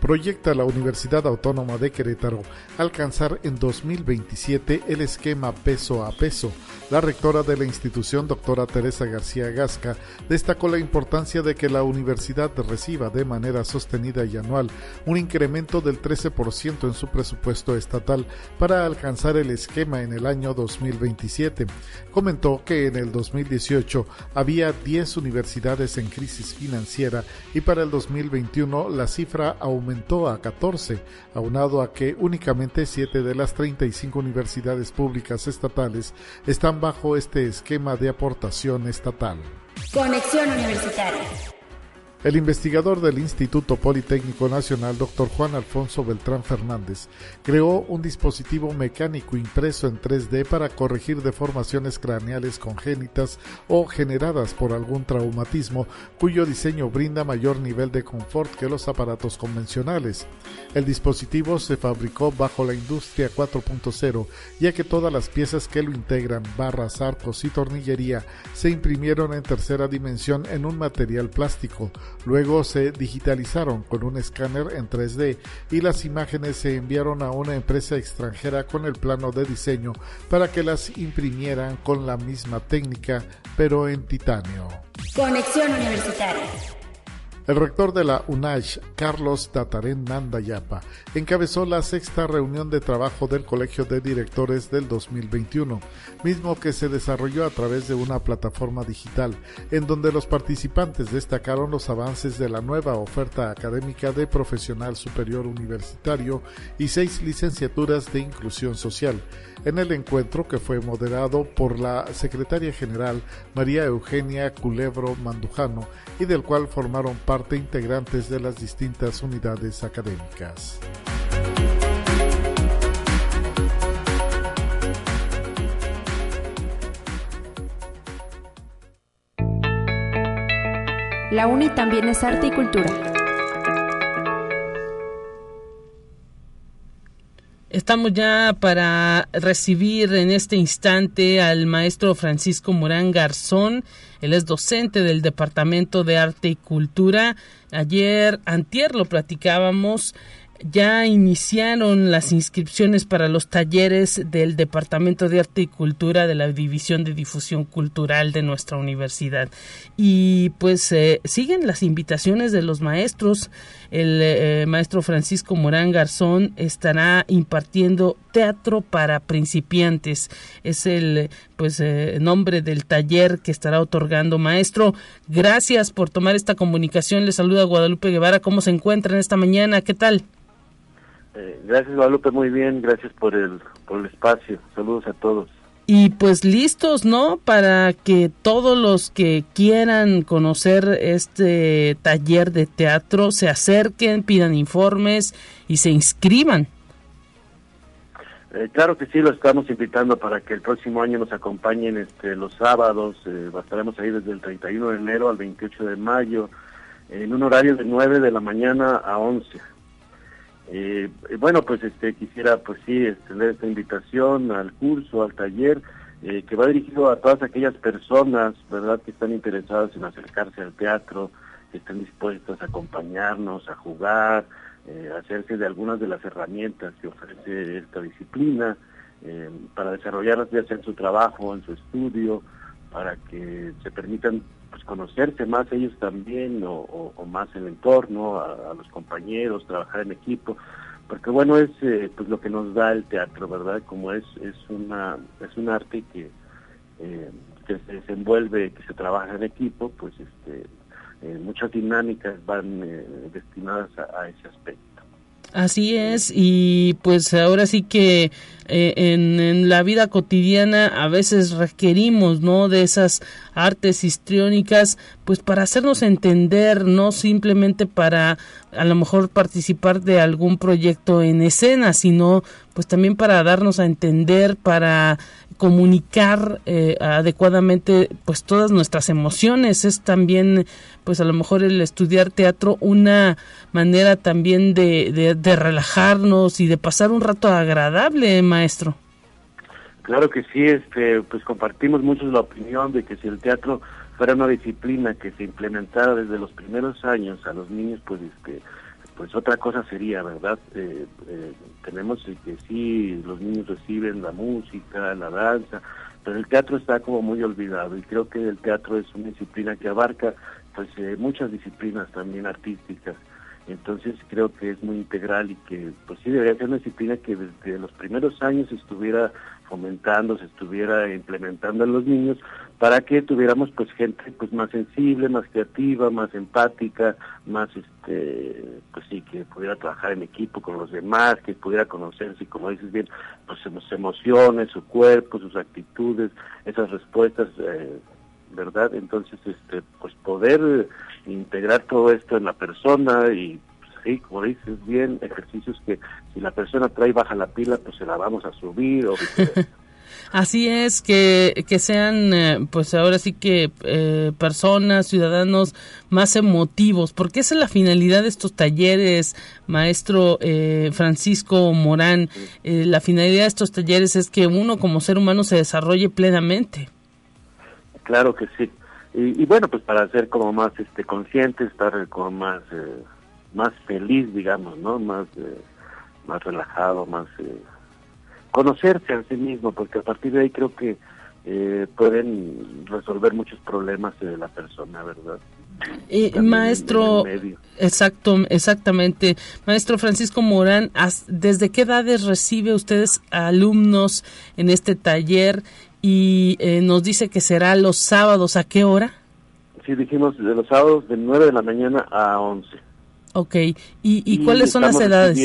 proyecta la Universidad Autónoma de Querétaro alcanzar en 2027 el esquema peso a peso. La rectora de la institución, doctora Teresa García Gasca, destacó la importancia de que la universidad reciba de manera sostenida y anual un incremento del 13% en su presupuesto estatal para alcanzar el esquema en el año 2027. Comentó que en el 2018 había 10 universidades en crisis financiera y para el 2021 la cifra aumentó a 14, aunado a que únicamente 7 de las 35 universidades públicas estatales están bajo este esquema de aportación estatal. Conexión Universitaria. El investigador del Instituto Politécnico Nacional, Dr. Juan Alfonso Beltrán Fernández, creó un dispositivo mecánico impreso en 3D para corregir deformaciones craneales congénitas o generadas por algún traumatismo, cuyo diseño brinda mayor nivel de confort que los aparatos convencionales. El dispositivo se fabricó bajo la industria 4.0, ya que todas las piezas que lo integran, barras, arcos y tornillería, se imprimieron en tercera dimensión en un material plástico, Luego se digitalizaron con un escáner en 3D y las imágenes se enviaron a una empresa extranjera con el plano de diseño para que las imprimieran con la misma técnica pero en titanio. Conexión Universitaria. El rector de la UNASH, Carlos Tatarén Nandayapa, encabezó la sexta reunión de trabajo del Colegio de Directores del 2021, mismo que se desarrolló a través de una plataforma digital, en donde los participantes destacaron los avances de la nueva oferta académica de profesional superior universitario y seis licenciaturas de inclusión social en el encuentro que fue moderado por la secretaria general María Eugenia Culebro Mandujano y del cual formaron parte integrantes de las distintas unidades académicas. La UNI también es arte y cultura. Estamos ya para recibir en este instante al maestro Francisco Morán Garzón. Él es docente del Departamento de Arte y Cultura. Ayer, antier, lo platicábamos ya iniciaron las inscripciones para los talleres del Departamento de Arte y Cultura de la División de Difusión Cultural de nuestra universidad. Y pues eh, siguen las invitaciones de los maestros. El eh, maestro Francisco Morán Garzón estará impartiendo teatro para principiantes. Es el pues eh, nombre del taller que estará otorgando maestro. Gracias por tomar esta comunicación. Le saluda Guadalupe Guevara. ¿Cómo se encuentran esta mañana? ¿Qué tal? Eh, gracias Guadalupe, muy bien, gracias por el, por el espacio, saludos a todos. Y pues listos, ¿no? Para que todos los que quieran conocer este taller de teatro se acerquen, pidan informes y se inscriban. Eh, claro que sí, lo estamos invitando para que el próximo año nos acompañen este, los sábados, eh, estaremos ahí desde el 31 de enero al 28 de mayo, en un horario de 9 de la mañana a 11. Eh, bueno, pues este quisiera pues sí extender esta invitación al curso, al taller, eh, que va dirigido a todas aquellas personas, ¿verdad?, que están interesadas en acercarse al teatro, que estén dispuestas a acompañarnos, a jugar, eh, a hacerse de algunas de las herramientas que ofrece esta disciplina, eh, para desarrollarlas ya sea en su trabajo, en su estudio, para que se permitan pues conocerse más ellos también o, más el entorno, a, los compañeros, trabajar en equipo, porque bueno es eh, pues lo que nos da el teatro, ¿verdad? Como es es una es un arte que eh, que se desenvuelve, que se trabaja en equipo, pues este eh, muchas dinámicas van destinadas a ese aspecto. Así es, y pues ahora sí que eh, en, la vida cotidiana a veces requerimos, ¿no? De esas artes histriónicas, pues para hacernos entender, no simplemente para a lo mejor participar de algún proyecto en escena, sino pues también para darnos a entender, para comunicar eh, adecuadamente pues todas nuestras emociones. Es también pues a lo mejor el estudiar teatro una manera también de, de, relajarnos y de pasar un rato agradable maestro. Claro que sí este pues compartimos mucho la opinión de que si el teatro fuera una disciplina que se implementara desde los primeros años a los niños pues este pues otra cosa sería, ¿verdad? Eh, eh, tenemos que sí, los niños reciben la música, la danza, pero el teatro está como muy olvidado y creo que el teatro es una disciplina que abarca pues eh, muchas disciplinas también artísticas. Entonces creo que es muy integral y que pues sí debería ser una disciplina que desde los primeros años estuviera fomentando, se estuviera implementando en los niños para que tuviéramos pues gente pues más sensible, más creativa, más empática, más este pues sí que pudiera trabajar en equipo con los demás, que pudiera conocerse, como dices bien, pues sus emociones, su cuerpo, sus actitudes, esas respuestas eh, ¿verdad? Entonces, este, pues poder integrar todo esto en la persona y pues, sí, como dices bien, ejercicios que si la persona trae baja la pila, pues se la vamos a subir o [laughs] Así es, que, que sean, eh, pues ahora sí que eh, personas, ciudadanos más emotivos, porque esa es la finalidad de estos talleres, maestro eh, Francisco Morán. la finalidad de estos talleres es que uno como ser humano se desarrolle plenamente. Claro que sí. Y, bueno, pues para ser como más este consciente, estar como más eh, más feliz, digamos, ¿no? Más eh, más relajado, más eh, conocerse a sí mismo, porque a partir de ahí creo que pueden resolver muchos problemas de la persona, ¿verdad? Eh, maestro, exacto, exactamente. Maestro Francisco Morán, ¿desde qué edades recibe ustedes alumnos en este taller? Y eh, nos dice que será los sábados, ¿a qué hora? Sí, dijimos de los sábados de 9 de la mañana a 11. Ok, ¿y, y, cuáles son las edades?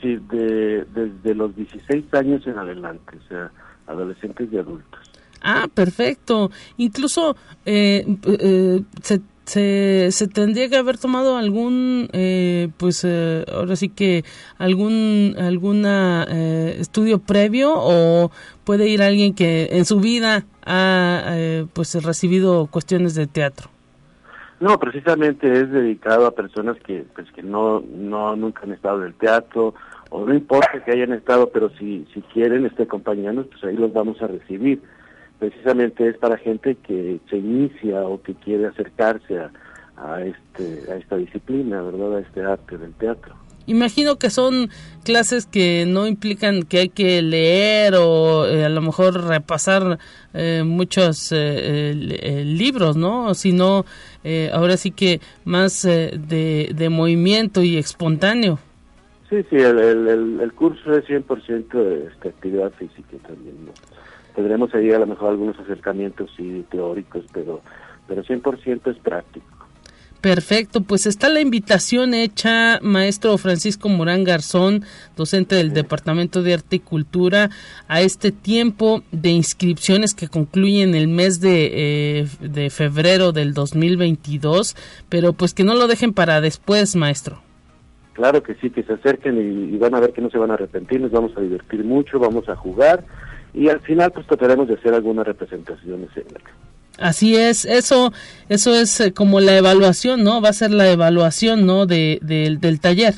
sí, de, desde los 16 años en adelante, o sea, adolescentes y adultos. Ah, perfecto. Incluso eh, eh, se, se, tendría que haber tomado algún, eh, pues ahora sí que algún alguna estudio previo o puede ir alguien que en su vida ha pues recibido cuestiones de teatro. No, precisamente es dedicado a personas que pues que no no nunca han estado en el teatro o no importa que hayan estado, pero si si quieren este acompañarnos, pues ahí los vamos a recibir. Precisamente es para gente que se inicia o que quiere acercarse a, a este a esta disciplina, ¿verdad? A este arte del teatro. Imagino que son clases que no implican que hay que leer o eh, a lo mejor repasar eh, muchos eh, libros, ¿no? Sino ahora sí que más de, de, movimiento y espontáneo. Sí, sí, el, curso es 100% de esta actividad física también. Tendremos ahí a lo mejor algunos acercamientos sí, teóricos, pero, pero 100% es práctico. Perfecto, pues está la invitación hecha, maestro Francisco Morán Garzón, docente del Departamento de Arte y Cultura, a este tiempo de inscripciones que concluyen el mes de, eh, de febrero del 2022, pero pues que no lo dejen para después, maestro. Claro que sí, que se acerquen y, y van a ver que no se van a arrepentir, nos vamos a divertir mucho, vamos a jugar y al final pues trataremos de hacer algunas representaciones en Así es, eso, eso es eh, como la evaluación, ¿no? Va a ser la evaluación, ¿no? De, del taller.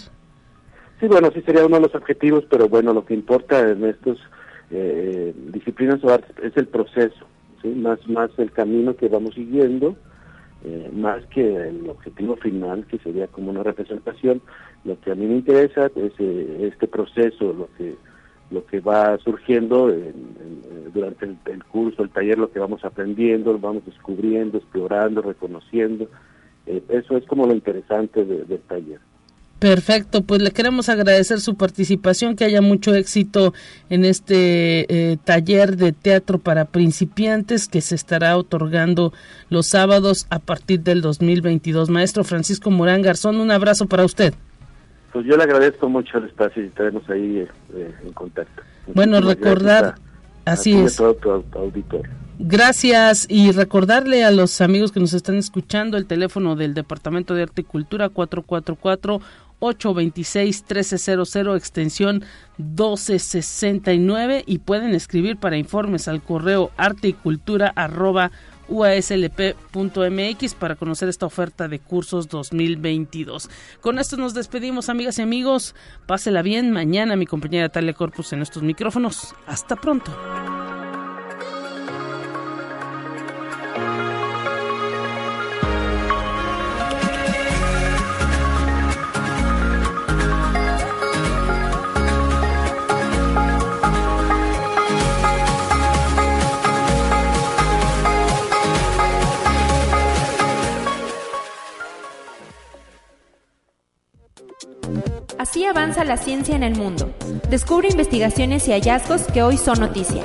Sí, bueno, sí sería uno de los objetivos, pero bueno, lo que importa en estos eh, disciplinas o artes es el proceso, ¿sí? Más, más el camino que vamos siguiendo, eh, más que el objetivo final, que sería como una representación. Lo que a mí me interesa es este proceso, lo que lo que va surgiendo durante el, curso, el taller, lo que vamos aprendiendo, lo vamos descubriendo, explorando, reconociendo. Eh, eso es como lo interesante del taller. Perfecto, pues le queremos agradecer su participación, que haya mucho éxito en este eh, taller de teatro para principiantes que se estará otorgando los sábados a partir del 2022. Maestro Francisco Morán Garzón, un abrazo para usted. Pues yo le agradezco mucho el espacio y estaremos ahí eh, en contacto. bueno, recordar, así es. Todo tu, Gracias y recordarle a los amigos que nos están escuchando el teléfono del Departamento de Arte y Cultura 444 826 1300 extensión 1269 y pueden escribir para informes al correo arte y cultura arroba uaslp.mx para conocer esta oferta de cursos 2022. Con esto nos despedimos, amigas y amigos. Pásela bien. Mañana mi compañera Talia Corpus en estos micrófonos. Hasta pronto. Así avanza la ciencia en el mundo. Descubre investigaciones y hallazgos que hoy son noticia.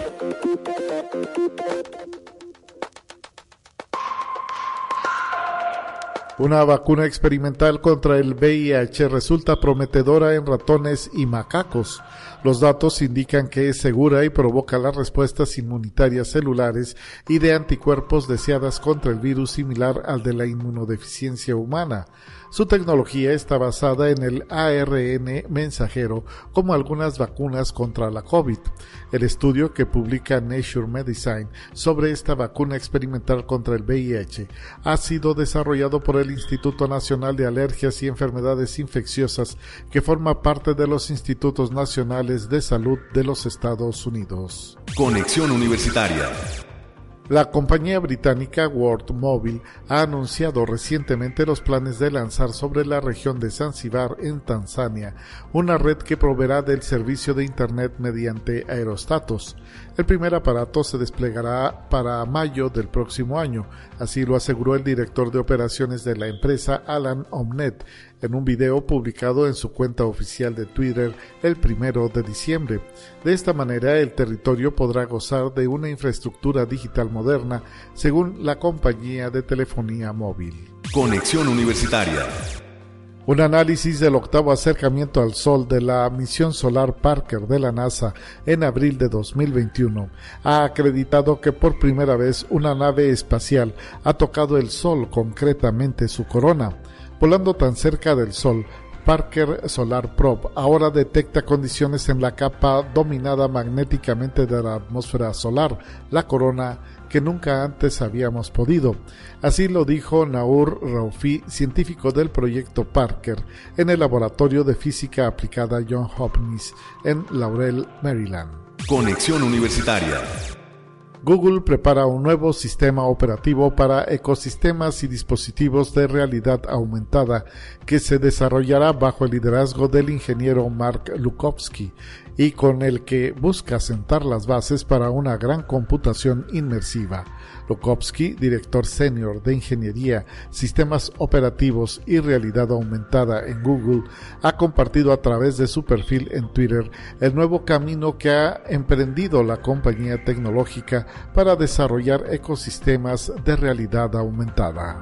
Una vacuna experimental contra el VIH resulta prometedora en ratones y macacos. Los datos indican que es segura y provoca las respuestas inmunitarias celulares y de anticuerpos deseadas contra el virus similar al de la inmunodeficiencia humana. Su tecnología está basada en el ARN mensajero, como algunas vacunas contra la COVID. El estudio que publica Nature Medicine sobre esta vacuna experimental contra el VIH ha sido desarrollado por el Instituto Nacional de Alergias y Enfermedades Infecciosas, que forma parte de los Institutos Nacionales de Salud de los Estados Unidos. Conexión Universitaria. La compañía británica World Mobile ha anunciado recientemente los planes de lanzar sobre la región de Zanzibar en Tanzania una red que proveerá del servicio de Internet mediante aerostatos. El primer aparato se desplegará para mayo del próximo año, así lo aseguró el director de operaciones de la empresa Alan Omnet en un video publicado en su cuenta oficial de Twitter el primero de diciembre. De esta manera, el territorio podrá gozar de una infraestructura digital moderna, según la compañía de telefonía móvil. Conexión Universitaria. Un análisis del octavo acercamiento al Sol de la misión solar Parker de la NASA en abril de 2021 ha acreditado que por primera vez una nave espacial ha tocado el Sol, concretamente su corona. Volando tan cerca del Sol, Parker Solar Probe ahora detecta condiciones en la capa dominada magnéticamente de la atmósfera solar, la corona, que nunca antes habíamos podido. Así lo dijo Naur Raufi, científico del proyecto Parker, en el Laboratorio de Física Aplicada John Hopkins, en Laurel, Maryland. Conexión Universitaria. Google prepara un nuevo sistema operativo para ecosistemas y dispositivos de realidad aumentada que se desarrollará bajo el liderazgo del ingeniero Mark Lukowski y con el que busca sentar las bases para una gran computación inmersiva. Lukowski, director senior de Ingeniería, Sistemas Operativos y Realidad Aumentada en Google, ha compartido a través de su perfil en Twitter el nuevo camino que ha emprendido la compañía tecnológica para desarrollar ecosistemas de realidad aumentada.